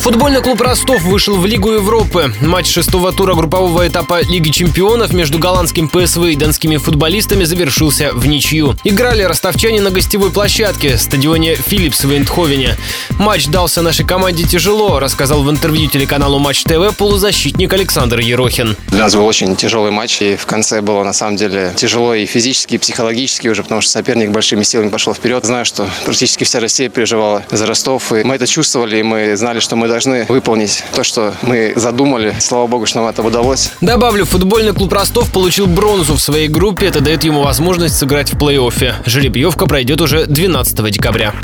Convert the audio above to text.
Футбольный клуб Ростов вышел в Лигу Европы. Матч шестого тура группового этапа Лиги чемпионов между голландским ПСВ и донскими футболистами завершился в ничью. Играли ростовчане на гостевой площадке, стадионе «Филлипс» в Эйндховене. Матч дался нашей команде тяжело, рассказал в интервью телеканалу Матч ТВ полузащитник Александр Ерохин. Для нас был очень тяжелый матч, и в конце было на самом деле тяжело и физически, и психологически уже, потому что соперник большими силами пошел вперед. Знаю, что практически вся Россия переживала за Ростов, и мы это чувствовали, и мы знали, что мы должны выполнить то, что мы задумали. Слава богу, что нам это удалось. Добавлю, футбольный клуб Ростов получил бронзу в своей группе. Это дает ему возможность сыграть в плей-оффе. Жеребьевка пройдет уже 12 декабря.